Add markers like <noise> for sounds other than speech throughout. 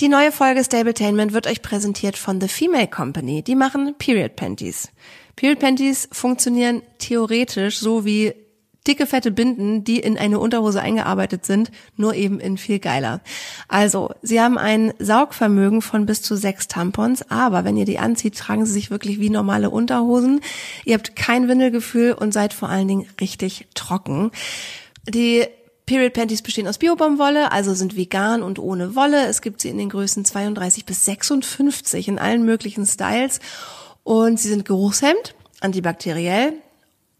Die neue Folge Stabletainment wird euch präsentiert von The Female Company. Die machen Period Panties. Period Panties funktionieren theoretisch so wie dicke, fette Binden, die in eine Unterhose eingearbeitet sind, nur eben in viel geiler. Also, sie haben ein Saugvermögen von bis zu sechs Tampons, aber wenn ihr die anzieht, tragen sie sich wirklich wie normale Unterhosen. Ihr habt kein Windelgefühl und seid vor allen Dingen richtig trocken. Die Period Panties bestehen aus Biobaumwolle, also sind vegan und ohne Wolle. Es gibt sie in den Größen 32 bis 56 in allen möglichen Styles und sie sind geruchshemd, antibakteriell,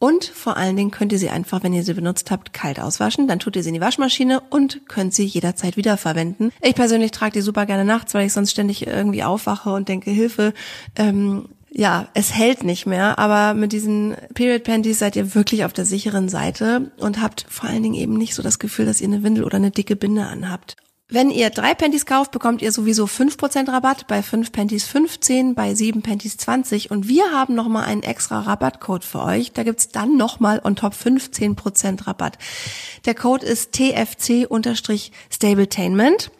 und vor allen Dingen könnt ihr sie einfach, wenn ihr sie benutzt habt, kalt auswaschen. Dann tut ihr sie in die Waschmaschine und könnt sie jederzeit wiederverwenden. Ich persönlich trage die super gerne nachts, weil ich sonst ständig irgendwie aufwache und denke, Hilfe, ähm, ja, es hält nicht mehr, aber mit diesen Period Panties seid ihr wirklich auf der sicheren Seite und habt vor allen Dingen eben nicht so das Gefühl, dass ihr eine Windel oder eine dicke Binde anhabt. Wenn ihr drei Panties kauft, bekommt ihr sowieso 5% Rabatt, bei fünf Panties 15, bei sieben Panties 20 und wir haben nochmal einen extra Rabattcode für euch. Da gibt's dann nochmal on top 15% Rabatt. Der Code ist TFC-Stabletainment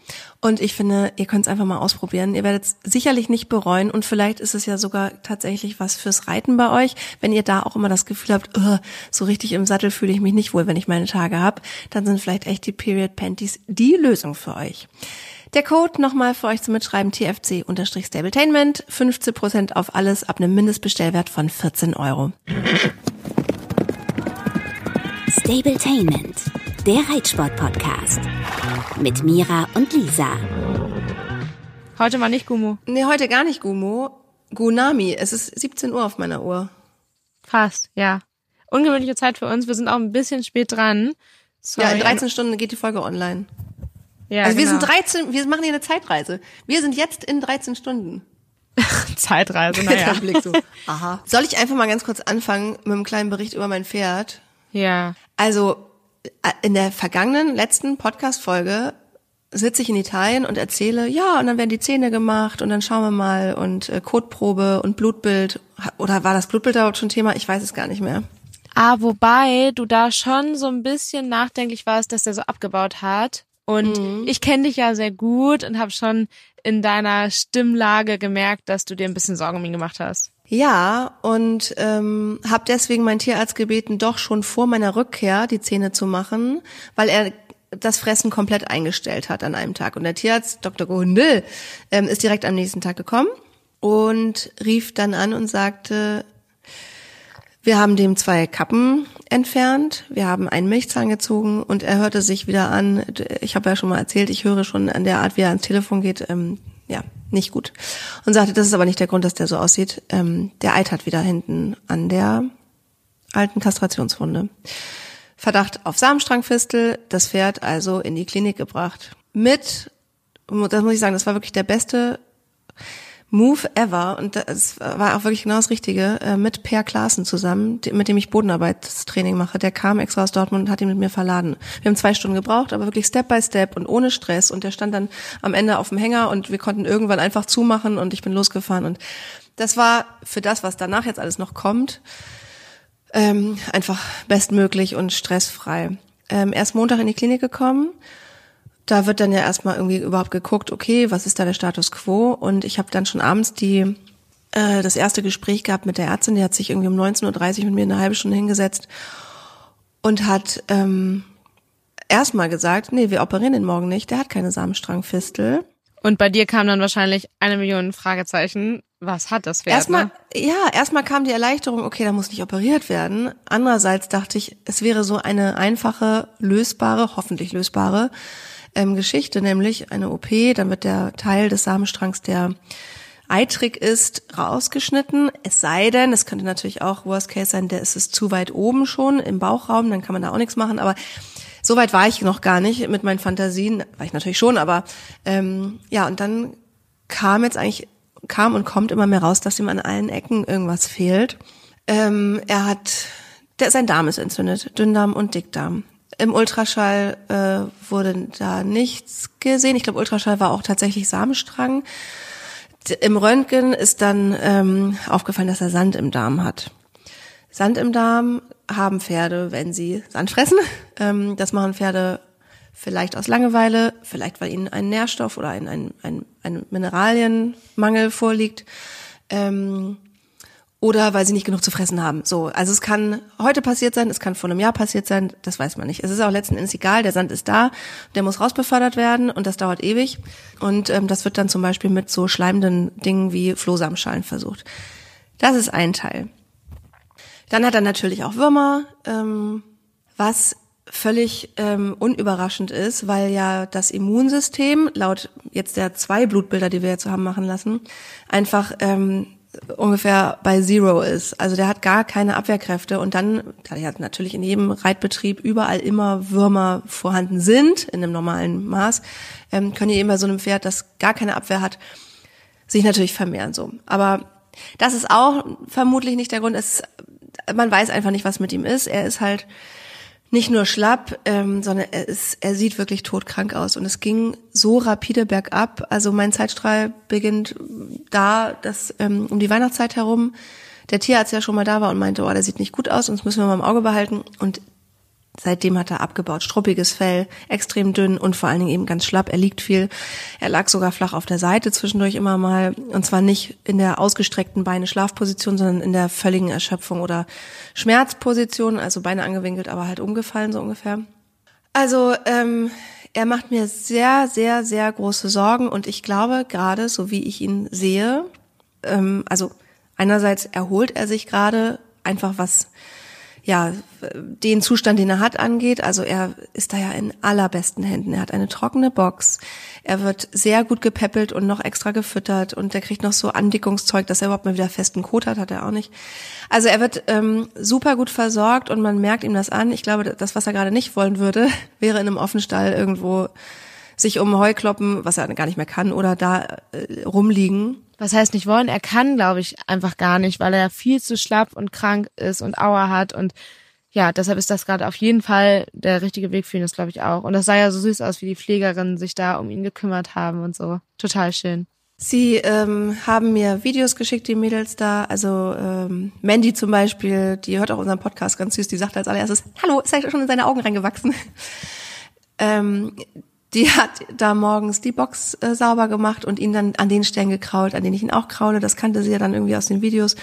und ich finde, ihr könnt es einfach mal ausprobieren. Ihr werdet es sicherlich nicht bereuen und vielleicht ist es ja sogar tatsächlich was fürs Reiten bei euch. Wenn ihr da auch immer das Gefühl habt, oh, so richtig im Sattel fühle ich mich nicht wohl, wenn ich meine Tage habe, dann sind vielleicht echt die Period Panties die Lösung für euch. Der Code nochmal für euch zum Mitschreiben TFC-Stabletainment, 15% auf alles ab einem Mindestbestellwert von 14 Euro. Stabletainment, der Reitsport-Podcast. Mit Mira und Lisa. Heute mal nicht Gumo. Nee, heute gar nicht Gumo. Gunami. Es ist 17 Uhr auf meiner Uhr. Fast, ja. Ungewöhnliche Zeit für uns. Wir sind auch ein bisschen spät dran. Sorry. Ja, in 13 Stunden geht die Folge online. Ja, also wir genau. sind 13, wir machen hier eine Zeitreise. Wir sind jetzt in 13 Stunden. <laughs> Zeitreise, naja. Der <laughs> Blick so. Aha. Soll ich einfach mal ganz kurz anfangen mit einem kleinen Bericht über mein Pferd? Ja. Also in der vergangenen letzten Podcast-Folge sitze ich in Italien und erzähle, ja, und dann werden die Zähne gemacht und dann schauen wir mal und äh, Kotprobe und Blutbild. Oder war das Blutbild überhaupt schon Thema? Ich weiß es gar nicht mehr. Ah, wobei du da schon so ein bisschen nachdenklich warst, dass der so abgebaut hat. Und Mhm. ich kenne dich ja sehr gut und habe schon in deiner Stimmlage gemerkt, dass du dir ein bisschen Sorgen um ihn gemacht hast. Ja, und ähm, habe deswegen meinen Tierarzt gebeten, doch schon vor meiner Rückkehr die Zähne zu machen, weil er das Fressen komplett eingestellt hat an einem Tag. Und der Tierarzt, Dr. Gohundel, ähm, ist direkt am nächsten Tag gekommen und rief dann an und sagte, wir haben dem zwei Kappen entfernt, wir haben einen Milchzahn gezogen und er hörte sich wieder an, ich habe ja schon mal erzählt, ich höre schon an der Art, wie er ans Telefon geht, ähm, ja, nicht gut. Und sagte, das ist aber nicht der Grund, dass der so aussieht. Ähm, der eitert wieder hinten an der alten Kastrationswunde. Verdacht auf Samenstrangfistel, das Pferd also in die Klinik gebracht. Mit, das muss ich sagen, das war wirklich der beste Move ever und das war auch wirklich genau das Richtige, äh, mit Per Klaassen zusammen, mit dem ich Bodenarbeitstraining mache. Der kam extra aus Dortmund und hat ihn mit mir verladen. Wir haben zwei Stunden gebraucht, aber wirklich Step by Step und ohne Stress und der stand dann am Ende auf dem Hänger und wir konnten irgendwann einfach zumachen und ich bin losgefahren und das war für das, was danach jetzt alles noch kommt, ähm, einfach bestmöglich und stressfrei. Ähm, erst Montag in die Klinik gekommen. Da wird dann ja erstmal irgendwie überhaupt geguckt, okay, was ist da der Status quo? Und ich habe dann schon abends die äh, das erste Gespräch gehabt mit der Ärztin, die hat sich irgendwie um 19.30 Uhr mit mir eine halbe Stunde hingesetzt und hat ähm, erstmal gesagt, nee, wir operieren den morgen nicht, der hat keine Samenstrangfistel. Und bei dir kam dann wahrscheinlich eine Million Fragezeichen. Was hat das Pferd? Erstmal, ne? ja, erstmal kam die Erleichterung, okay, da muss nicht operiert werden. Andererseits dachte ich, es wäre so eine einfache, lösbare, hoffentlich lösbare ähm, Geschichte, nämlich eine OP, dann wird der Teil des Samenstrangs, der eitrig ist, rausgeschnitten. Es sei denn, es könnte natürlich auch Worst Case sein, der ist es zu weit oben schon im Bauchraum, dann kann man da auch nichts machen, aber so weit war ich noch gar nicht mit meinen Fantasien, war ich natürlich schon, aber ähm, ja, und dann kam jetzt eigentlich, kam und kommt immer mehr raus, dass ihm an allen Ecken irgendwas fehlt. Ähm, er hat, der, sein Darm ist entzündet, Dünndarm und Dickdarm. Im Ultraschall äh, wurde da nichts gesehen. Ich glaube, Ultraschall war auch tatsächlich Samenstrang. Im Röntgen ist dann ähm, aufgefallen, dass er Sand im Darm hat. Sand im Darm haben Pferde, wenn sie Sand fressen. <laughs> Ähm, das machen Pferde Vielleicht aus Langeweile, vielleicht weil ihnen ein Nährstoff oder ein, ein, ein, ein Mineralienmangel vorliegt. Ähm, oder weil sie nicht genug zu fressen haben. So, also es kann heute passiert sein, es kann vor einem Jahr passiert sein, das weiß man nicht. Es ist auch letzten Endes egal, der Sand ist da, der muss rausbefördert werden und das dauert ewig. Und ähm, das wird dann zum Beispiel mit so schleimenden Dingen wie Flohsamenschalen versucht. Das ist ein Teil. Dann hat er natürlich auch Würmer, ähm, was völlig ähm, unüberraschend ist, weil ja das Immunsystem, laut jetzt der zwei Blutbilder, die wir jetzt haben machen lassen, einfach ähm, ungefähr bei Zero ist. Also der hat gar keine Abwehrkräfte und dann, da ja natürlich in jedem Reitbetrieb überall immer Würmer vorhanden sind, in einem normalen Maß, ähm, können die eben bei so einem Pferd, das gar keine Abwehr hat, sich natürlich vermehren so. Aber das ist auch vermutlich nicht der Grund. Es, man weiß einfach nicht, was mit ihm ist. Er ist halt nicht nur schlapp, ähm, sondern er, ist, er sieht wirklich todkrank aus. Und es ging so rapide bergab. Also mein Zeitstrahl beginnt da, dass ähm, um die Weihnachtszeit herum der Tierarzt ja schon mal da war und meinte, oh, der sieht nicht gut aus, uns müssen wir mal im Auge behalten. Und Seitdem hat er abgebaut. Struppiges Fell, extrem dünn und vor allen Dingen eben ganz schlapp. Er liegt viel. Er lag sogar flach auf der Seite zwischendurch immer mal. Und zwar nicht in der ausgestreckten Beine-Schlafposition, sondern in der völligen Erschöpfung oder Schmerzposition. Also Beine angewinkelt, aber halt umgefallen so ungefähr. Also ähm, er macht mir sehr, sehr, sehr große Sorgen. Und ich glaube gerade, so wie ich ihn sehe, ähm, also einerseits erholt er sich gerade einfach was ja, den Zustand, den er hat, angeht. Also er ist da ja in allerbesten Händen. Er hat eine trockene Box. Er wird sehr gut gepäppelt und noch extra gefüttert und er kriegt noch so Andickungszeug, dass er überhaupt mal wieder festen Kot hat, hat er auch nicht. Also er wird ähm, super gut versorgt und man merkt ihm das an. Ich glaube, das, was er gerade nicht wollen würde, <laughs> wäre in einem Offenstall irgendwo sich um Heu kloppen, was er gar nicht mehr kann, oder da äh, rumliegen. Was heißt nicht wollen? Er kann, glaube ich, einfach gar nicht, weil er viel zu schlapp und krank ist und Auer hat und ja, deshalb ist das gerade auf jeden Fall der richtige Weg für ihn, das glaube ich auch. Und das sah ja so süß aus, wie die Pflegerinnen sich da um ihn gekümmert haben und so. Total schön. Sie ähm, haben mir Videos geschickt, die Mädels da. Also ähm, Mandy zum Beispiel, die hört auch unseren Podcast ganz süß. Die sagt als allererstes, hallo, ist er schon in seine Augen reingewachsen? <laughs> ähm, die hat da morgens die Box äh, sauber gemacht und ihn dann an den Stellen gekrault, an denen ich ihn auch kraule. Das kannte sie ja dann irgendwie aus den Videos.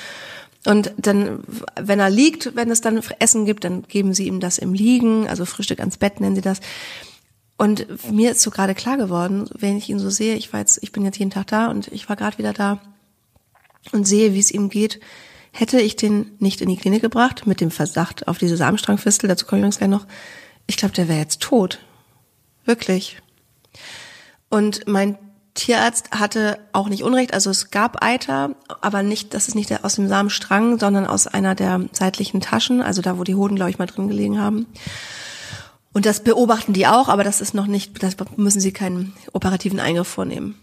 Und dann, wenn er liegt, wenn es dann Essen gibt, dann geben sie ihm das im Liegen, also Frühstück ans Bett nennen sie das. Und mir ist so gerade klar geworden, wenn ich ihn so sehe, ich war jetzt, ich bin jetzt jeden Tag da und ich war gerade wieder da und sehe, wie es ihm geht, hätte ich den nicht in die Klinik gebracht mit dem Verdacht auf diese Samenstrangfistel, dazu komme ich übrigens gleich noch. Ich glaube, der wäre jetzt tot. Wirklich. Und mein Tierarzt hatte auch nicht Unrecht, also es gab Eiter, aber nicht, das ist nicht aus dem Samenstrang, sondern aus einer der seitlichen Taschen, also da, wo die Hoden, glaube ich, mal drin gelegen haben. Und das beobachten die auch, aber das ist noch nicht, das müssen sie keinen operativen Eingriff vornehmen.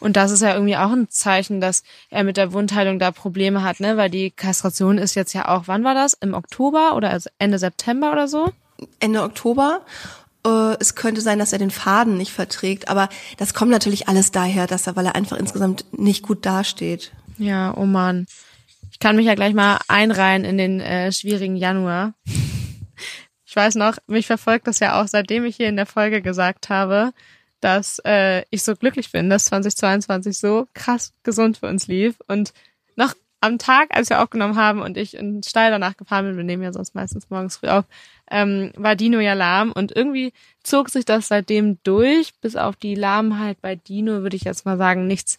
Und das ist ja irgendwie auch ein Zeichen, dass er mit der Wundheilung da Probleme hat, ne? Weil die Kastration ist jetzt ja auch, wann war das? Im Oktober oder also Ende September oder so? Ende Oktober. Äh, es könnte sein, dass er den Faden nicht verträgt, aber das kommt natürlich alles daher, dass er, weil er einfach insgesamt nicht gut dasteht. Ja, oh man. Ich kann mich ja gleich mal einreihen in den äh, schwierigen Januar. Ich weiß noch, mich verfolgt das ja auch, seitdem ich hier in der Folge gesagt habe, dass äh, ich so glücklich bin, dass 2022 so krass gesund für uns lief und noch am Tag, als wir aufgenommen haben und ich in Steil danach gefahren bin, wir nehmen ja sonst meistens morgens früh auf, ähm, war Dino ja lahm und irgendwie zog sich das seitdem durch, bis auf die Lahmheit bei Dino, würde ich jetzt mal sagen, nichts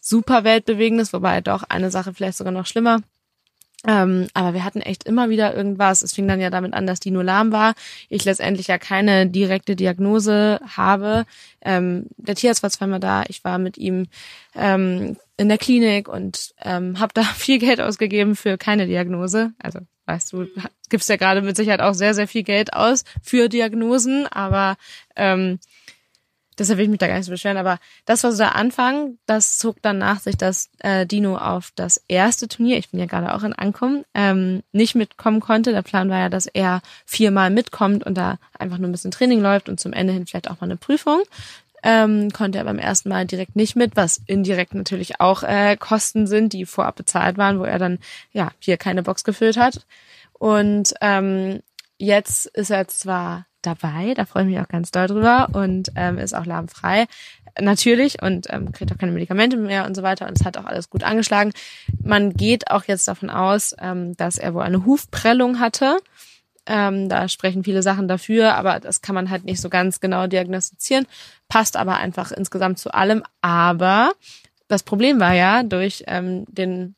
super weltbewegendes, wobei doch eine Sache vielleicht sogar noch schlimmer. Ähm, aber wir hatten echt immer wieder irgendwas. Es fing dann ja damit an, dass Dino lahm war. Ich letztendlich ja keine direkte Diagnose habe. Ähm, der Tierarzt war zweimal da. Ich war mit ihm ähm, in der Klinik und ähm, habe da <laughs> viel Geld ausgegeben für keine Diagnose. Also weißt du, gibst ja gerade mit Sicherheit auch sehr, sehr viel Geld aus für Diagnosen, aber ähm, deshalb will ich mich da gar nicht so beschweren. Aber das war so der Anfang. Das zog dann nach sich, dass äh, Dino auf das erste Turnier, ich bin ja gerade auch in Ankommen, ähm, nicht mitkommen konnte. Der Plan war ja, dass er viermal mitkommt und da einfach nur ein bisschen Training läuft und zum Ende hin vielleicht auch mal eine Prüfung ähm, konnte er beim ersten Mal direkt nicht mit, was indirekt natürlich auch äh, Kosten sind, die vorab bezahlt waren, wo er dann ja hier keine Box gefüllt hat. Und ähm, jetzt ist er zwar dabei. Da freue ich mich auch ganz doll drüber und ähm, ist auch lahmfrei. Natürlich und ähm, kriegt auch keine Medikamente mehr und so weiter. Und es hat auch alles gut angeschlagen. Man geht auch jetzt davon aus, ähm, dass er wohl eine Hufprellung hatte. Ähm, da sprechen viele Sachen dafür, aber das kann man halt nicht so ganz genau diagnostizieren. Passt aber einfach insgesamt zu allem. Aber das Problem war ja durch ähm, den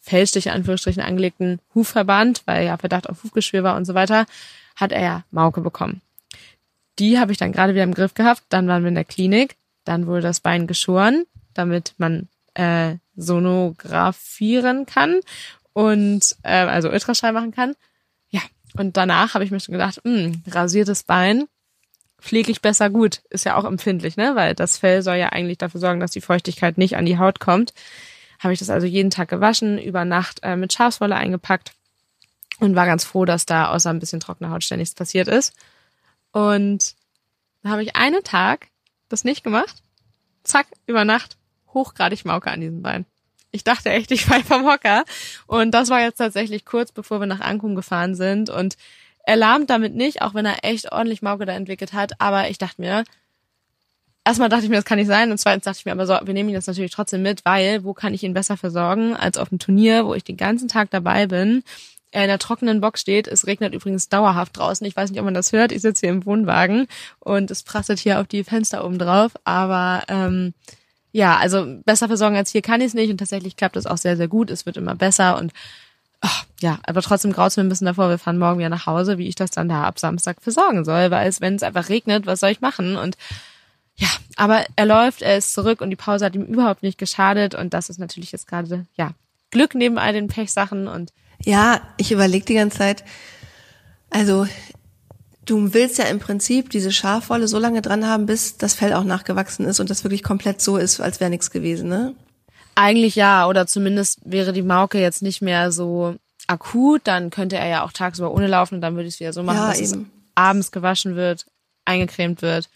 fälschlich in Anführungsstrichen angelegten Hufverband, weil ja Verdacht auf Hufgeschwür war und so weiter, hat er ja Mauke bekommen. Die habe ich dann gerade wieder im Griff gehabt. Dann waren wir in der Klinik. Dann wurde das Bein geschoren, damit man äh, sonografieren kann und äh, also Ultraschall machen kann. Und danach habe ich mir schon gedacht, mh, hm, rasiertes Bein pflege ich besser gut. Ist ja auch empfindlich, ne? Weil das Fell soll ja eigentlich dafür sorgen, dass die Feuchtigkeit nicht an die Haut kommt. Habe ich das also jeden Tag gewaschen, über Nacht äh, mit Schafswolle eingepackt und war ganz froh, dass da außer ein bisschen trockener Haut ständig passiert ist. Und da habe ich einen Tag das nicht gemacht. Zack, über Nacht hochgradig Mauke an diesem Bein. Ich dachte echt, ich fall vom Hocker. Und das war jetzt tatsächlich kurz bevor wir nach Ankum gefahren sind. Und er lahmt damit nicht, auch wenn er echt ordentlich Mauke da entwickelt hat. Aber ich dachte mir, erstmal dachte ich mir, das kann nicht sein. Und zweitens dachte ich mir, aber so, wir nehmen ihn jetzt natürlich trotzdem mit, weil wo kann ich ihn besser versorgen als auf dem Turnier, wo ich den ganzen Tag dabei bin er in der trockenen Box steht. Es regnet übrigens dauerhaft draußen. Ich weiß nicht, ob man das hört. Ich sitze hier im Wohnwagen und es prasselt hier auf die Fenster oben drauf. Aber ähm, ja, also besser versorgen als hier kann ich es nicht und tatsächlich klappt es auch sehr, sehr gut. Es wird immer besser und ach, ja, aber trotzdem graut mir ein bisschen davor. Wir fahren morgen wieder nach Hause, wie ich das dann da ab Samstag versorgen soll, weil es, wenn es einfach regnet, was soll ich machen? Und ja, aber er läuft, er ist zurück und die Pause hat ihm überhaupt nicht geschadet und das ist natürlich jetzt gerade, ja, Glück neben all den Pechsachen und ja, ich überlege die ganze Zeit, also du willst ja im Prinzip diese Schafwolle so lange dran haben, bis das Fell auch nachgewachsen ist und das wirklich komplett so ist, als wäre nichts gewesen, ne? Eigentlich ja, oder zumindest wäre die Mauke jetzt nicht mehr so akut, dann könnte er ja auch tagsüber ohne laufen und dann würde ich es wieder so machen, ja, dass eben. es abends gewaschen wird, eingecremt wird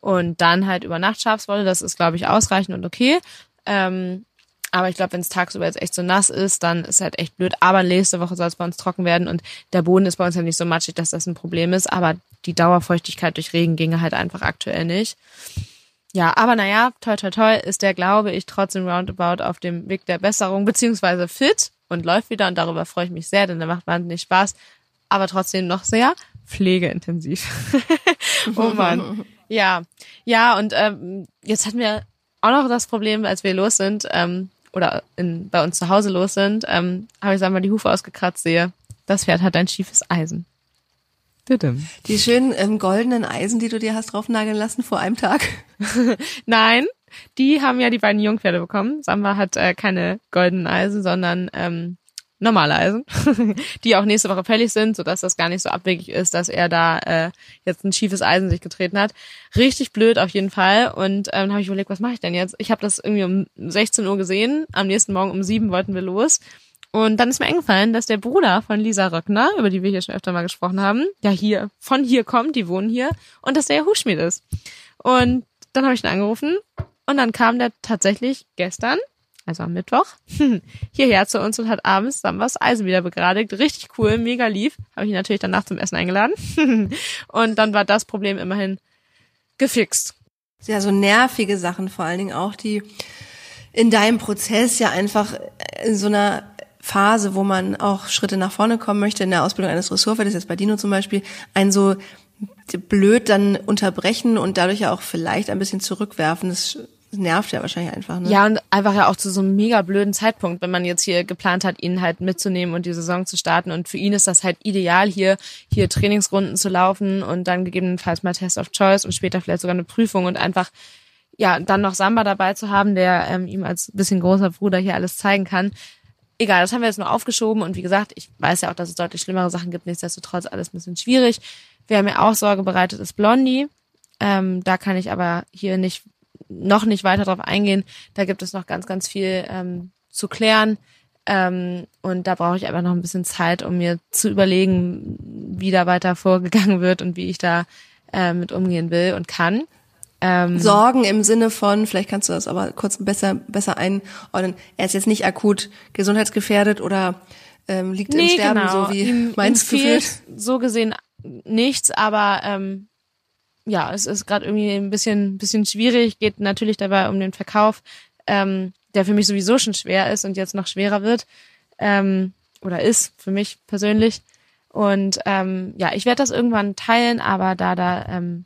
und dann halt über Nacht Schafswolle, das ist glaube ich ausreichend und okay. Ähm, aber ich glaube, wenn es tagsüber jetzt echt so nass ist, dann ist halt echt blöd. Aber nächste Woche soll es bei uns trocken werden und der Boden ist bei uns ja nicht so matschig, dass das ein Problem ist. Aber die Dauerfeuchtigkeit durch Regen ginge halt einfach aktuell nicht. Ja, aber naja, toi toi toi ist der, glaube ich, trotzdem roundabout auf dem Weg der Besserung, beziehungsweise fit und läuft wieder und darüber freue ich mich sehr, denn der macht wahnsinnig Spaß, aber trotzdem noch sehr pflegeintensiv. <laughs> oh man. Ja, ja, und ähm, jetzt hatten wir auch noch das Problem, als wir los sind, ähm, oder in, bei uns zu Hause los sind, ähm, habe ich einmal die Hufe ausgekratzt sehe. Das Pferd hat ein schiefes Eisen. Die schönen ähm, goldenen Eisen, die du dir hast draufnageln lassen vor einem Tag. <laughs> Nein, die haben ja die beiden Jungpferde bekommen. Samba hat äh, keine goldenen Eisen, sondern ähm, normale Eisen, <laughs> die auch nächste Woche fällig sind, sodass das gar nicht so abwegig ist, dass er da äh, jetzt ein schiefes Eisen sich getreten hat. Richtig blöd auf jeden Fall. Und ähm, dann habe ich überlegt, was mache ich denn jetzt? Ich habe das irgendwie um 16 Uhr gesehen. Am nächsten Morgen um 7 wollten wir los. Und dann ist mir eingefallen, dass der Bruder von Lisa Röckner, über die wir hier schon öfter mal gesprochen haben, ja hier, von hier kommt, die wohnen hier, und dass der ja Hufschmied ist. Und dann habe ich ihn angerufen und dann kam der tatsächlich gestern also am Mittwoch, <laughs> hierher zu uns und hat abends dann was Eisen wieder begradigt. Richtig cool, mega lief. Habe ich ihn natürlich danach zum Essen eingeladen. <laughs> und dann war das Problem immerhin gefixt. Ja, so nervige Sachen vor allen Dingen auch, die in deinem Prozess ja einfach in so einer Phase, wo man auch Schritte nach vorne kommen möchte, in der Ausbildung eines Ressortfeldes, jetzt bei Dino zum Beispiel, ein so blöd dann unterbrechen und dadurch ja auch vielleicht ein bisschen zurückwerfen. Das das nervt ja wahrscheinlich einfach, ne? Ja, und einfach ja auch zu so einem mega blöden Zeitpunkt, wenn man jetzt hier geplant hat, ihn halt mitzunehmen und die Saison zu starten. Und für ihn ist das halt ideal, hier, hier Trainingsrunden zu laufen und dann gegebenenfalls mal Test of Choice und später vielleicht sogar eine Prüfung und einfach, ja, dann noch Samba dabei zu haben, der ähm, ihm als bisschen großer Bruder hier alles zeigen kann. Egal, das haben wir jetzt nur aufgeschoben und wie gesagt, ich weiß ja auch, dass es deutlich schlimmere Sachen gibt, nichtsdestotrotz alles ein bisschen schwierig. Wer mir auch Sorge bereitet, ist Blondie. Ähm, da kann ich aber hier nicht noch nicht weiter darauf eingehen. Da gibt es noch ganz, ganz viel ähm, zu klären. Ähm, und da brauche ich einfach noch ein bisschen Zeit, um mir zu überlegen, wie da weiter vorgegangen wird und wie ich da äh, mit umgehen will und kann. Ähm, Sorgen im Sinne von, vielleicht kannst du das aber kurz besser, besser einordnen. Er ist jetzt nicht akut gesundheitsgefährdet oder ähm, liegt nee, im Sterben, genau. so wie ihm, <laughs> meinst du? So gesehen nichts, aber ähm, ja, es ist gerade irgendwie ein bisschen, bisschen schwierig, geht natürlich dabei um den Verkauf, ähm, der für mich sowieso schon schwer ist und jetzt noch schwerer wird. Ähm, oder ist für mich persönlich. Und ähm, ja, ich werde das irgendwann teilen, aber da da ähm,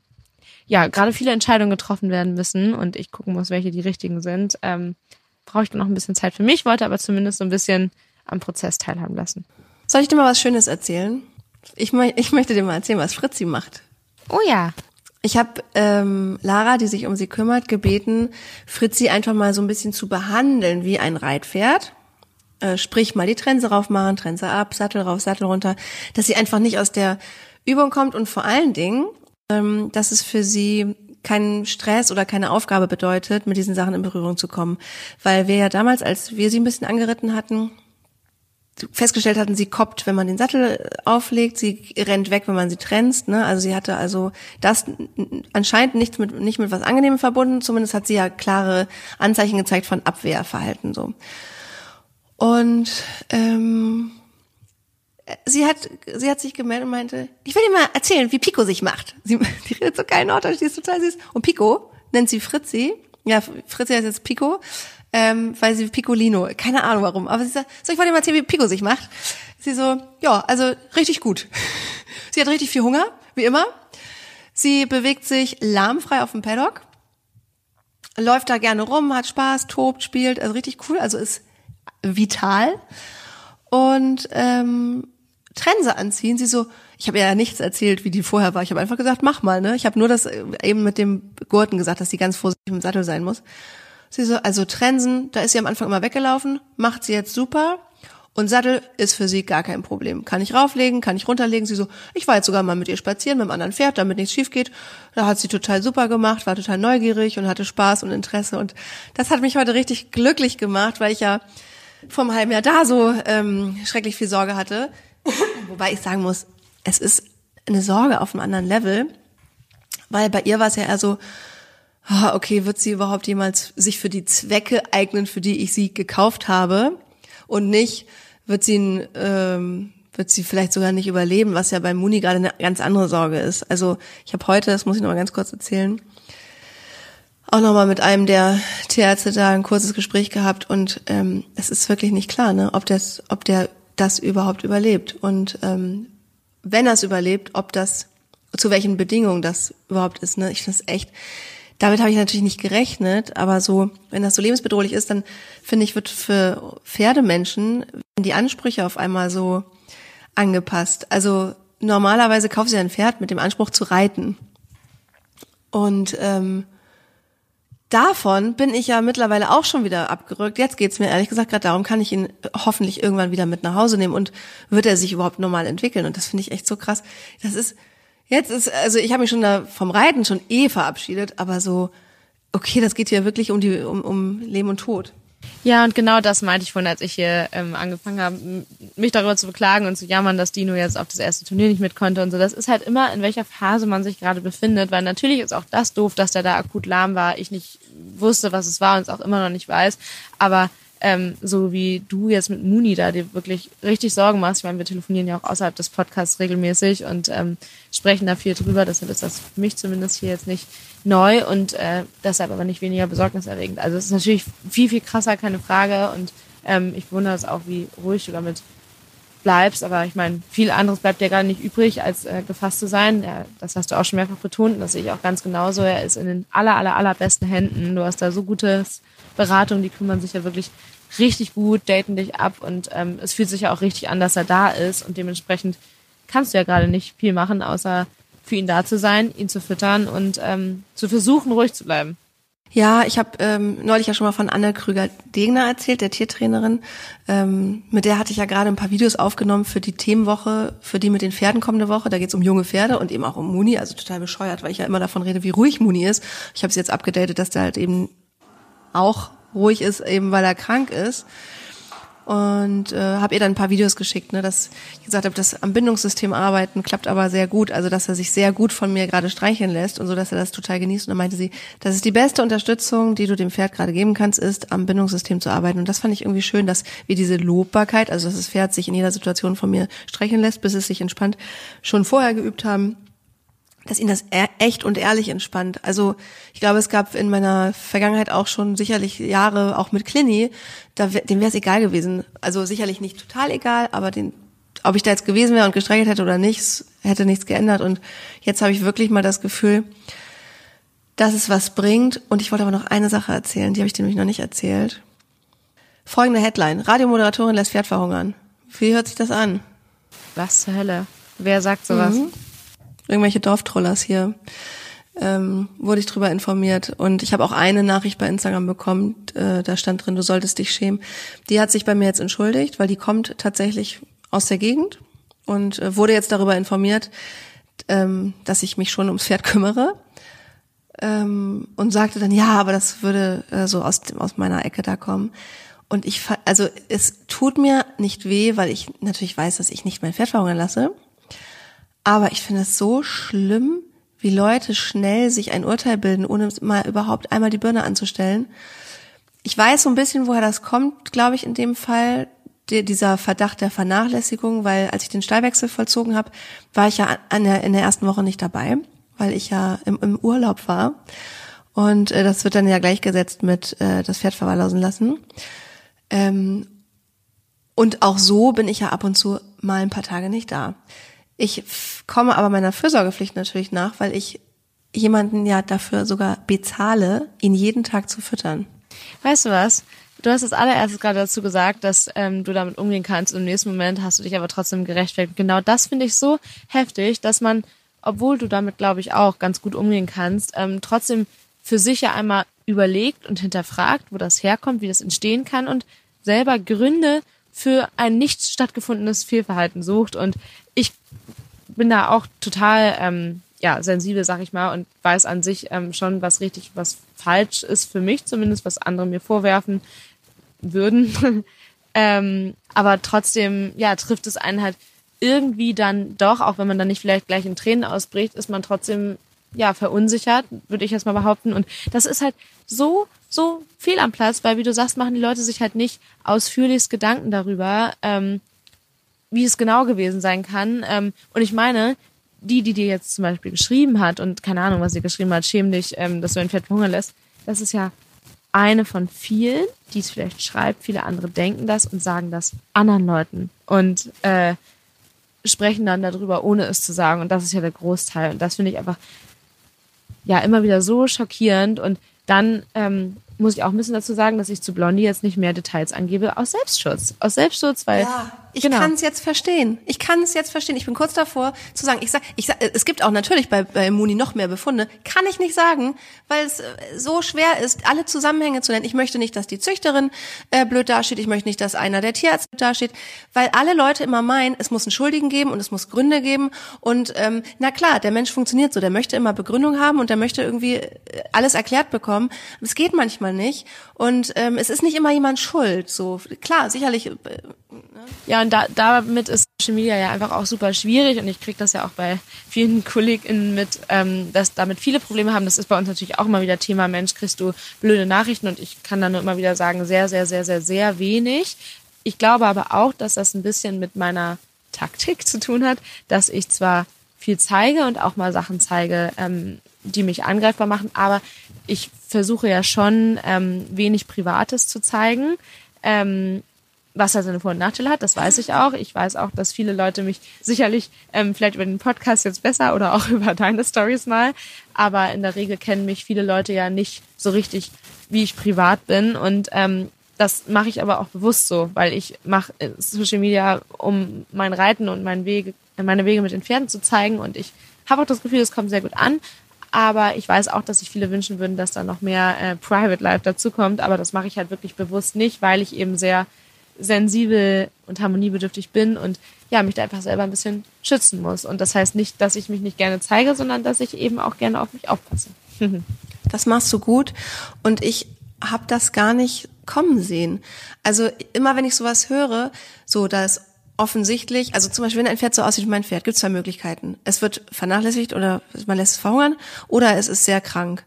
ja gerade viele Entscheidungen getroffen werden müssen und ich gucken muss, welche die richtigen sind, ähm, brauche ich dann noch ein bisschen Zeit für mich, wollte aber zumindest so ein bisschen am Prozess teilhaben lassen. Soll ich dir mal was Schönes erzählen? Ich, ich möchte dir mal erzählen, was Fritzi macht. Oh ja. Ich habe ähm, Lara, die sich um sie kümmert, gebeten, Fritzi einfach mal so ein bisschen zu behandeln wie ein Reitpferd. Äh, sprich mal die Trense raufmachen, Trense ab, Sattel rauf, Sattel runter, dass sie einfach nicht aus der Übung kommt und vor allen Dingen, ähm, dass es für sie keinen Stress oder keine Aufgabe bedeutet, mit diesen Sachen in Berührung zu kommen. Weil wir ja damals, als wir sie ein bisschen angeritten hatten, festgestellt hatten, sie koppt, wenn man den Sattel auflegt, sie rennt weg, wenn man sie trennt. Ne? Also sie hatte also das anscheinend nicht mit nicht mit was Angenehmem verbunden. Zumindest hat sie ja klare Anzeichen gezeigt von Abwehrverhalten so. Und ähm, sie hat sie hat sich gemeldet und meinte, ich will dir mal erzählen, wie Pico sich macht. Sie <laughs> die redet so geil Norddeutsch, die ist total süß. Und Pico nennt sie Fritzi. Ja, Fritzi heißt jetzt Pico ähm, weil sie Piccolino, keine Ahnung warum, aber sie sagt, so ich wollte dir mal erzählen, wie Pico sich macht. Sie so, ja, also richtig gut. <laughs> sie hat richtig viel Hunger, wie immer. Sie bewegt sich lahmfrei auf dem Paddock, läuft da gerne rum, hat Spaß, tobt, spielt, also richtig cool, also ist vital. Und ähm, Trense anziehen, sie so, ich habe ja nichts erzählt, wie die vorher war. Ich habe einfach gesagt, mach mal, ne? Ich habe nur das äh, eben mit dem Gurten gesagt, dass sie ganz vorsichtig im Sattel sein muss. Sie so, also Trensen, da ist sie am Anfang immer weggelaufen, macht sie jetzt super. Und Sattel ist für sie gar kein Problem. Kann ich rauflegen, kann ich runterlegen. Sie so, ich war jetzt sogar mal mit ihr spazieren, mit dem anderen Pferd, damit nichts schief geht. Da hat sie total super gemacht, war total neugierig und hatte Spaß und Interesse. Und das hat mich heute richtig glücklich gemacht, weil ich ja vom halben Jahr da so ähm, schrecklich viel Sorge hatte. <coughs> Wobei ich sagen muss, es ist eine Sorge auf einem anderen Level, weil bei ihr war es ja eher so, okay, wird sie überhaupt jemals sich für die Zwecke eignen, für die ich sie gekauft habe? Und nicht, wird sie, ähm, wird sie vielleicht sogar nicht überleben, was ja bei Muni gerade eine ganz andere Sorge ist. Also ich habe heute, das muss ich noch mal ganz kurz erzählen, auch noch mal mit einem der Tierärzte da ein kurzes Gespräch gehabt und ähm, es ist wirklich nicht klar, ne, ob das, ob der das überhaupt überlebt und ähm, wenn er es überlebt, ob das zu welchen Bedingungen das überhaupt ist. Ne? Ich finde es echt damit habe ich natürlich nicht gerechnet, aber so, wenn das so lebensbedrohlich ist, dann finde ich, wird für Pferdemenschen die Ansprüche auf einmal so angepasst. Also normalerweise kaufst ja ein Pferd mit dem Anspruch zu reiten. Und ähm, davon bin ich ja mittlerweile auch schon wieder abgerückt. Jetzt geht's mir ehrlich gesagt gerade darum, kann ich ihn hoffentlich irgendwann wieder mit nach Hause nehmen und wird er sich überhaupt normal entwickeln? Und das finde ich echt so krass. Das ist Jetzt ist, also ich habe mich schon da vom Reiten schon eh verabschiedet, aber so, okay, das geht hier wirklich um die, um, um Leben und Tod. Ja, und genau das meinte ich vorhin, als ich hier ähm, angefangen habe, mich darüber zu beklagen und zu jammern, dass Dino jetzt auf das erste Turnier nicht mit konnte und so. Das ist halt immer, in welcher Phase man sich gerade befindet, weil natürlich ist auch das doof, dass der da akut lahm war, ich nicht wusste, was es war und es auch immer noch nicht weiß. Aber ähm, so wie du jetzt mit Muni da dir wirklich richtig Sorgen machst. Ich meine, wir telefonieren ja auch außerhalb des Podcasts regelmäßig und ähm, sprechen da viel drüber. Deshalb ist das für mich zumindest hier jetzt nicht neu und äh, deshalb aber nicht weniger besorgniserregend. Also es ist natürlich viel, viel krasser, keine Frage. Und ähm, ich wundere es auch, wie ruhig du damit bleibst. Aber ich meine, viel anderes bleibt dir gar nicht übrig, als äh, gefasst zu sein. Ja, das hast du auch schon mehrfach betont. Das sehe ich auch ganz genauso. Er ist in den aller, aller, allerbesten Händen. Du hast da so gutes Beratung, die kümmern sich ja wirklich richtig gut, daten dich ab und ähm, es fühlt sich ja auch richtig an, dass er da ist und dementsprechend kannst du ja gerade nicht viel machen, außer für ihn da zu sein, ihn zu füttern und ähm, zu versuchen, ruhig zu bleiben. Ja, ich habe ähm, neulich ja schon mal von Anne Krüger-Degner erzählt, der Tiertrainerin. Ähm, mit der hatte ich ja gerade ein paar Videos aufgenommen für die Themenwoche, für die mit den Pferden kommende Woche. Da geht's um junge Pferde und eben auch um Muni, also total bescheuert, weil ich ja immer davon rede, wie ruhig Muni ist. Ich habe es jetzt abgedatet, dass der halt eben auch ruhig ist, eben weil er krank ist. und äh, habe ihr dann ein paar Videos geschickt, ne, dass ich gesagt habe, das am Bindungssystem arbeiten klappt aber sehr gut, also dass er sich sehr gut von mir gerade streicheln lässt und so, dass er das total genießt. Und dann meinte sie, das ist die beste Unterstützung, die du dem Pferd gerade geben kannst, ist am Bindungssystem zu arbeiten. Und das fand ich irgendwie schön, dass wir diese Lobbarkeit, also dass das Pferd sich in jeder Situation von mir streicheln lässt, bis es sich entspannt, schon vorher geübt haben dass ihn das e-, echt und ehrlich entspannt. Also ich glaube, es gab in meiner Vergangenheit auch schon sicherlich Jahre, auch mit Clini, da, dem wäre es egal gewesen. Also sicherlich nicht total egal, aber den, ob ich da jetzt gewesen wäre und gestreichelt hätte oder nichts, hätte nichts geändert. Und jetzt habe ich wirklich mal das Gefühl, dass es was bringt. Und ich wollte aber noch eine Sache erzählen, die habe ich dir nämlich noch nicht erzählt. Folgende Headline. Radiomoderatorin lässt Pferd verhungern. Wie hört sich das an? Was zur Hölle? Wer sagt sowas? Mhm irgendwelche Dorftrollers hier, ähm, wurde ich drüber informiert. Und ich habe auch eine Nachricht bei Instagram bekommen, äh, da stand drin, du solltest dich schämen. Die hat sich bei mir jetzt entschuldigt, weil die kommt tatsächlich aus der Gegend und äh, wurde jetzt darüber informiert, ähm, dass ich mich schon ums Pferd kümmere. Ähm, und sagte dann, ja, aber das würde äh, so aus, aus meiner Ecke da kommen. Und ich, also es tut mir nicht weh, weil ich natürlich weiß, dass ich nicht mein Pferd verhungern lasse. Aber ich finde es so schlimm, wie Leute schnell sich ein Urteil bilden, ohne mal überhaupt einmal die Birne anzustellen. Ich weiß so ein bisschen, woher das kommt, glaube ich, in dem Fall, dieser Verdacht der Vernachlässigung, weil als ich den Stallwechsel vollzogen habe, war ich ja der, in der ersten Woche nicht dabei, weil ich ja im, im Urlaub war. Und äh, das wird dann ja gleichgesetzt mit äh, das Pferd verwahrlosen lassen. Ähm, und auch so bin ich ja ab und zu mal ein paar Tage nicht da. Ich komme aber meiner Fürsorgepflicht natürlich nach, weil ich jemanden ja dafür sogar bezahle, ihn jeden Tag zu füttern. Weißt du was? Du hast als allererstes gerade dazu gesagt, dass ähm, du damit umgehen kannst im nächsten Moment hast du dich aber trotzdem gerechtfertigt. Genau das finde ich so heftig, dass man, obwohl du damit, glaube ich, auch ganz gut umgehen kannst, ähm, trotzdem für sich ja einmal überlegt und hinterfragt, wo das herkommt, wie das entstehen kann und selber Gründe für ein nicht stattgefundenes Fehlverhalten sucht. Und ich bin da auch total ähm, ja sensibel, sag ich mal, und weiß an sich ähm, schon, was richtig, was falsch ist für mich zumindest, was andere mir vorwerfen würden. <laughs> ähm, aber trotzdem, ja, trifft es einen halt irgendwie dann doch, auch wenn man dann nicht vielleicht gleich in Tränen ausbricht, ist man trotzdem ja verunsichert, würde ich jetzt mal behaupten. Und das ist halt so, so viel am Platz, weil wie du sagst, machen die Leute sich halt nicht ausführlichst Gedanken darüber, ähm, wie es genau gewesen sein kann. Ähm, und ich meine, die, die dir jetzt zum Beispiel geschrieben hat und keine Ahnung, was sie geschrieben hat, schäm dich, ähm, dass du ein Pferd verhungern lässt, das ist ja eine von vielen, die es vielleicht schreibt. Viele andere denken das und sagen das anderen Leuten und äh, sprechen dann darüber, ohne es zu sagen. Und das ist ja der Großteil. Und das finde ich einfach ja immer wieder so schockierend. Und dann ähm, muss ich auch ein bisschen dazu sagen, dass ich zu Blondie jetzt nicht mehr Details angebe aus Selbstschutz. Aus Selbstschutz, weil ja. Ich genau. kann es jetzt verstehen. Ich kann es jetzt verstehen. Ich bin kurz davor zu sagen, ich sag, ich sag, es gibt auch natürlich bei, bei Muni noch mehr Befunde. Kann ich nicht sagen, weil es äh, so schwer ist, alle Zusammenhänge zu nennen. Ich möchte nicht, dass die Züchterin äh, blöd dasteht. Ich möchte nicht, dass einer der Tierarzt blöd dasteht, weil alle Leute immer meinen, es muss einen Schuldigen geben und es muss Gründe geben. Und ähm, na klar, der Mensch funktioniert so. Der möchte immer Begründung haben und der möchte irgendwie äh, alles erklärt bekommen. Es geht manchmal nicht. Und ähm, es ist nicht immer jemand schuld. So klar, sicherlich. Äh, ja, und da, damit ist Social Media ja einfach auch super schwierig und ich kriege das ja auch bei vielen <laughs> KollegInnen mit, ähm, dass damit viele Probleme haben. Das ist bei uns natürlich auch immer wieder Thema, Mensch, kriegst du blöde Nachrichten und ich kann dann nur immer wieder sagen, sehr, sehr, sehr, sehr, sehr wenig. Ich glaube aber auch, dass das ein bisschen mit meiner Taktik zu tun hat, dass ich zwar viel zeige und auch mal Sachen zeige, ähm, die mich angreifbar machen, aber ich versuche ja schon ähm, wenig Privates zu zeigen. Ähm, was halt seine Vor- und Nachteile hat, das weiß ich auch. Ich weiß auch, dass viele Leute mich sicherlich ähm, vielleicht über den Podcast jetzt besser oder auch <laughs> über deine Stories mal, aber in der Regel kennen mich viele Leute ja nicht so richtig, wie ich privat bin und ähm, das mache ich aber auch bewusst so, weil ich mache äh, Social Media, um mein Reiten und mein Wege, meine Wege mit den Pferden zu zeigen und ich habe auch das Gefühl, es kommt sehr gut an. Aber ich weiß auch, dass sich viele wünschen würden, dass da noch mehr äh, Private Life dazukommt. Aber das mache ich halt wirklich bewusst nicht, weil ich eben sehr sensibel und harmoniebedürftig bin und ja, mich da einfach selber ein bisschen schützen muss. Und das heißt nicht, dass ich mich nicht gerne zeige, sondern dass ich eben auch gerne auf mich aufpasse. <laughs> das machst du gut. Und ich habe das gar nicht kommen sehen. Also immer wenn ich sowas höre, so dass offensichtlich, also zum Beispiel, wenn ein Pferd so aussieht wie mein Pferd, gibt es zwei Möglichkeiten. Es wird vernachlässigt oder man lässt es verhungern oder es ist sehr krank.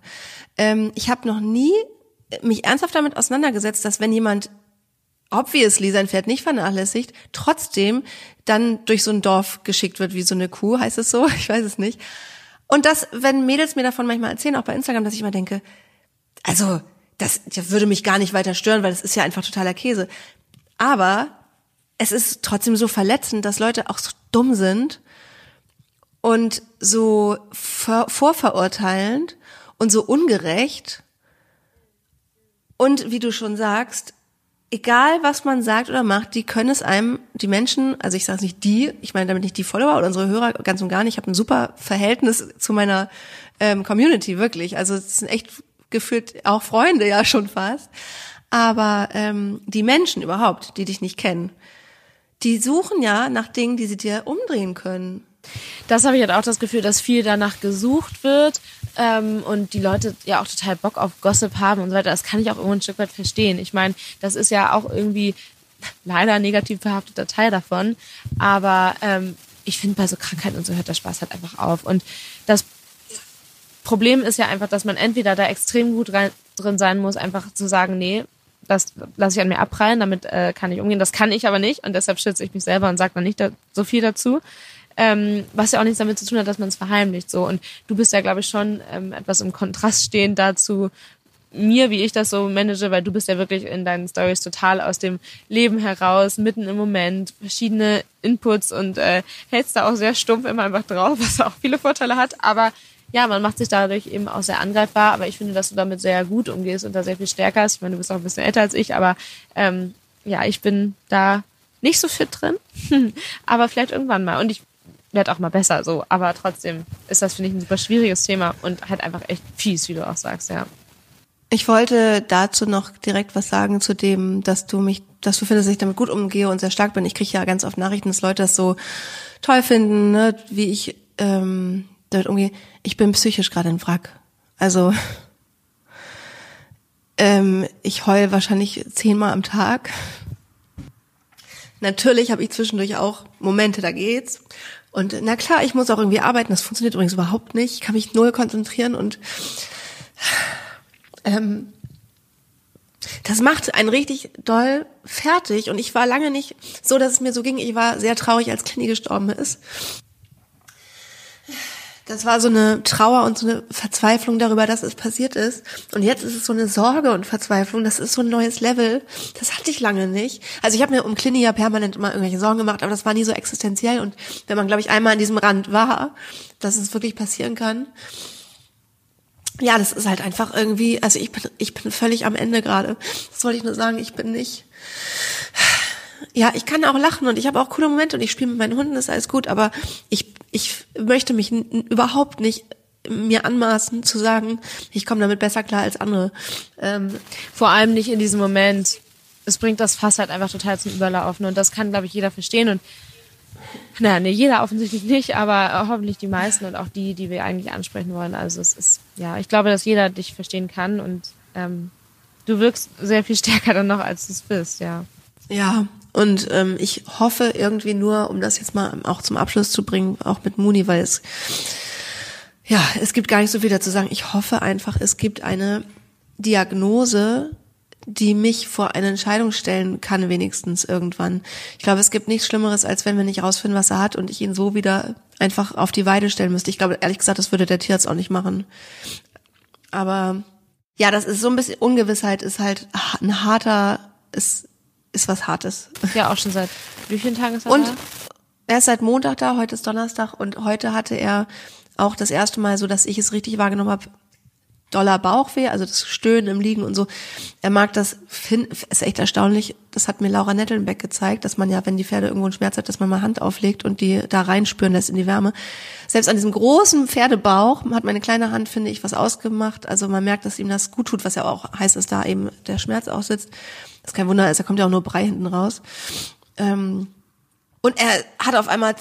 Ähm, ich habe noch nie mich ernsthaft damit auseinandergesetzt, dass wenn jemand obviously sein Pferd nicht vernachlässigt, trotzdem dann durch so ein Dorf geschickt wird wie so eine Kuh, heißt es so? <laughs> Ich weiß es nicht. Und das, wenn Mädels mir davon manchmal erzählen, auch bei Instagram, dass ich immer denke, also das, das würde mich gar nicht weiter stören, weil das ist ja einfach totaler Käse. Aber es ist trotzdem so verletzend, dass Leute auch so dumm sind und so vorverurteilend und so ungerecht. Und wie du schon sagst, egal was man sagt oder macht, die können es einem, die Menschen, also ich sage nicht die, ich meine damit nicht die Follower oder unsere Hörer ganz und gar nicht, ich habe ein super Verhältnis zu meiner ähm, Community, wirklich. Also es sind echt gefühlt auch Freunde ja schon fast. Aber ähm, die Menschen überhaupt, die dich nicht kennen, die suchen ja nach Dingen, die sie dir umdrehen können. Das habe ich halt auch das Gefühl, dass viel danach gesucht wird ähm, und die Leute ja auch total Bock auf Gossip haben und so weiter. Das kann ich auch irgendwo ein Stück weit verstehen. Ich meine, das ist ja auch irgendwie <laughs> leider ein negativ verhafteter Teil davon. Aber ähm, ich finde, bei so Krankheiten und so hört der Spaß halt einfach auf. Und das Problem ist ja einfach, dass man entweder da extrem gut rein, drin sein muss, einfach zu sagen, nee, das lasse ich an mir abprallen, damit äh, kann ich umgehen. Das kann ich aber nicht und deshalb schütze ich mich selber und sage dann nicht da, so viel dazu. Ähm, was ja auch nichts damit zu tun hat, dass man es verheimlicht. So und du bist ja, glaube ich, schon ähm, etwas im Kontrast stehend dazu mir, wie ich das so manage, weil du bist ja wirklich in deinen Stories total aus dem Leben heraus, mitten im Moment, verschiedene Inputs und äh, hältst da auch sehr stumpf immer einfach drauf, was auch viele Vorteile hat. Aber ja, man macht sich dadurch eben auch sehr angreifbar, aber ich finde, dass du damit sehr gut umgehst und da sehr viel stärker ist. Ich meine, du bist auch ein bisschen älter als ich, aber ähm, ja, ich bin da nicht so fit drin, <laughs> aber vielleicht irgendwann mal. Und ich werde auch mal besser so, aber trotzdem ist das, finde ich, ein super schwieriges Thema und halt einfach echt fies, wie du auch sagst, ja. Ich wollte dazu noch direkt was sagen zu dem, dass du mich, dass du findest, dass ich damit gut umgehe und sehr stark bin. Ich kriege ja ganz oft Nachrichten, dass Leute das so toll finden, ne, wie ich ähm, damit umgehe. Ich bin psychisch gerade ein Wrack. Also <laughs> ähm, ich heul wahrscheinlich zehnmal am Tag. Natürlich habe ich zwischendurch auch Momente, da geht's. Und na klar, ich muss auch irgendwie arbeiten. Das funktioniert übrigens überhaupt nicht. Ich kann mich null konzentrieren und <sighs> ähm, das macht einen richtig doll fertig. Und ich war lange nicht so, dass es mir so ging. Ich war sehr traurig, als Kenny gestorben ist. Das war so eine Trauer und so eine Verzweiflung darüber, dass es passiert ist. Und jetzt ist es so eine Sorge und Verzweiflung. Das ist so ein neues Level. Das hatte ich lange nicht. Also ich habe mir um Clini ja permanent immer irgendwelche Sorgen gemacht, aber das war nie so existenziell. Und wenn man, glaube ich, einmal an diesem Rand war, dass es wirklich passieren kann. Ja, das ist halt einfach irgendwie, also ich bin, ich bin völlig am Ende gerade. Das wollte ich nur sagen, ich bin nicht ja, ich kann auch lachen und ich habe auch coole Momente und ich spiele mit meinen Hunden, ist alles gut, aber ich, ich möchte mich überhaupt nicht mir anmaßen zu sagen, ich komme damit besser klar als andere. Ähm, Vor allem nicht in diesem Moment. Es bringt das Fass halt einfach total zum Überlaufen und das kann, glaube ich, jeder verstehen und naja, nee, jeder offensichtlich <laughs> nicht, aber hoffentlich die meisten und auch die, die wir eigentlich ansprechen wollen. Also es ist, ja, ich glaube, dass jeder dich verstehen kann und ähm, du wirkst sehr viel <laughs> stärker dann noch, als du es bist, ja. Ja, und ähm, ich hoffe irgendwie nur, um das jetzt mal auch zum Abschluss zu bringen, auch mit Muni, weil es ja, es gibt gar nicht so viel dazu sagen. Ich hoffe einfach, es gibt eine Diagnose, die mich vor eine Entscheidung stellen kann, wenigstens irgendwann. Ich glaube, es gibt nichts Schlimmeres, als wenn wir nicht rausfinden, was er hat und ich ihn so wieder einfach auf die Weide stellen müsste. Ich glaube, ehrlich gesagt, das würde der Tierarzt auch nicht machen. Aber ja, das ist so ein bisschen Ungewissheit, ist halt ein harter, ist ist was Hartes. Ja, auch schon seit wie vielen Tagen ist er Und da? er ist seit Montag da, heute ist Donnerstag und heute hatte er auch das erste Mal so, dass ich es richtig wahrgenommen habe, doller Bauchweh, also das Stöhnen im Liegen und so. Er mag das, find, ist echt erstaunlich. Das hat mir Laura Nettelbeck gezeigt, dass man ja, wenn die Pferde irgendwo einen Schmerz hat, dass man mal Hand auflegt und die da reinspüren lässt in die Wärme. Selbst an diesem großen Pferdebauch hat meine kleine Hand, finde ich, was ausgemacht. Also man merkt, dass ihm das gut tut, was ja auch heißt, dass da eben der Schmerz auch sitzt. Das ist kein Wunder, also da kommt ja auch nur Brei hinten raus. Ähm, und er hat auf einmal,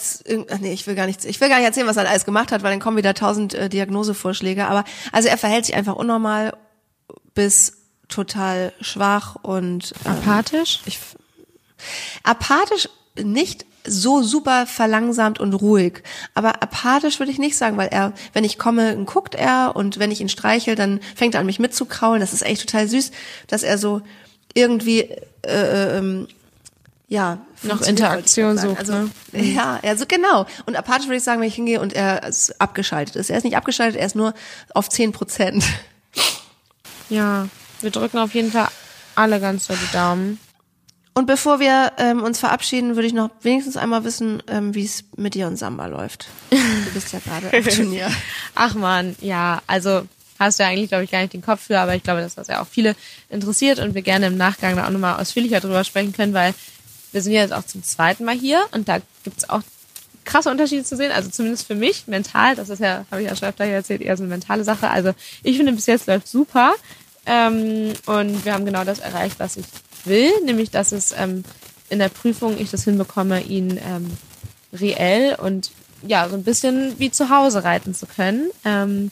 nee, ich will gar nichts, ich will gar nicht erzählen, was er alles gemacht hat, weil dann kommen wieder tausend äh, Diagnosevorschläge. Aber also er verhält sich einfach unnormal bis total schwach und ähm, Apathisch? ich, apathisch nicht so super verlangsamt und ruhig. Aber apathisch würde ich nicht sagen, weil er, wenn ich komme, guckt er und wenn ich ihn streichel, dann fängt er an mich mitzukraulen. Das ist echt total süß, dass er so irgendwie äh, ähm, ja Noch Interaktion sucht. Also, Ja, ja, so genau. Und apathisch würde ich sagen, wenn ich hingehe und er ist abgeschaltet ist. Er ist nicht abgeschaltet, er ist nur auf 10 Prozent. Ja, wir drücken auf jeden Fall alle ganz doll die Daumen. Und bevor wir ähm, uns verabschieden, würde ich noch wenigstens einmal wissen, ähm, wie es mit dir und Samba läuft. Du bist ja gerade <laughs> auf Turnier. Ach man, ja, also hast du ja eigentlich, glaube ich, gar nicht den Kopf für, aber ich glaube, dass das ja auch viele interessiert und wir gerne im Nachgang da auch nochmal ausführlicher drüber sprechen können, weil wir sind ja jetzt auch zum zweiten Mal hier und da gibt's auch krasse Unterschiede zu sehen, also zumindest für mich mental, das ist ja, habe ich ja schon öfter hier erzählt, eher so eine mentale Sache. Also ich finde, bis jetzt läuft super ähm, und wir haben genau das erreicht, was ich will, nämlich dass es ähm, in der Prüfung ich das hinbekomme, ihn ähm, reell und ja, so ein bisschen wie zu Hause reiten zu können. Ähm,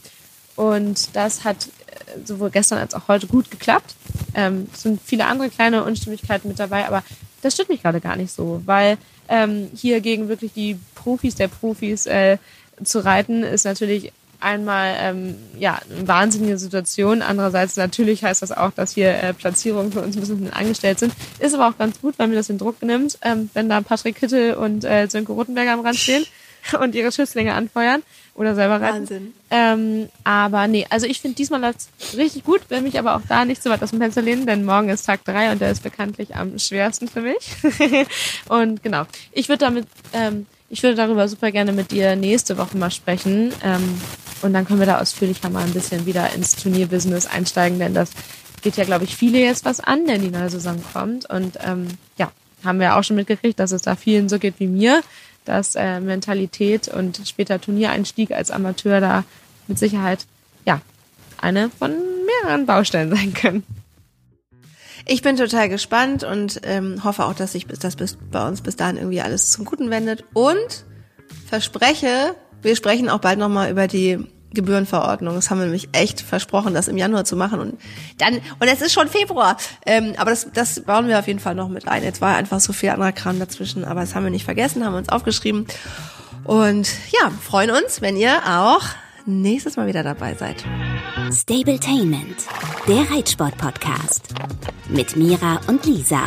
und das hat äh, sowohl gestern als auch heute gut geklappt. Ähm, es sind viele andere kleine Unstimmigkeiten mit dabei, aber das stört mich gerade gar nicht so, weil ähm, hier gegen wirklich die Profis der Profis äh, zu reiten, ist natürlich einmal ähm, ja eine wahnsinnige Situation. Andererseits natürlich heißt das auch, dass hier äh, Platzierungen für uns ein bisschen angestellt sind. Ist aber auch ganz gut, weil mir das den Druck nimmt, ähm, wenn da Patrick Kittel und äh, Sönke Rotenberger am Rand stehen <laughs> und ihre Schützlinge anfeuern oder selber reiten. Wahnsinn. Ähm, aber nee, also ich finde, diesmal läuft's richtig gut, will mich aber auch da nicht so weit aus dem Fenster lehnen, denn morgen ist Tag drei und der ist bekanntlich am schwersten für mich. <laughs> und genau, ich würde damit, ähm, ich würde darüber super gerne mit dir nächste Woche mal sprechen. Ähm, und dann können wir da ausführlicher mal ein bisschen wieder ins Turnierbusiness einsteigen, denn das geht ja, glaube ich, viele jetzt was an, denn die neue Saison kommt. Und ähm, ja, haben wir auch schon mitgekriegt, dass es da vielen so geht wie mir, dass äh, Mentalität und später Turniereinstieg als Amateur da mit Sicherheit ja eine von mehreren Baustellen <laughs> sein können. Ich bin total gespannt und ähm, hoffe auch, dass sich das bis bei uns bis dahin irgendwie alles zum Guten wendet. Und verspreche, wir sprechen auch bald nochmal über die Gebührenverordnung. Das haben wir nämlich echt versprochen, das im Januar zu machen. Und dann, und es ist schon Februar. Ähm, aber das, das bauen wir auf jeden Fall noch mit ein. Jetzt war einfach so viel anderer Kram dazwischen, aber das haben wir nicht vergessen, haben wir uns aufgeschrieben. Und ja, freuen uns, wenn ihr auch nächstes Mal wieder dabei seid. Stabletainment, der Reitsport-Podcast. Mit Mira und Lisa.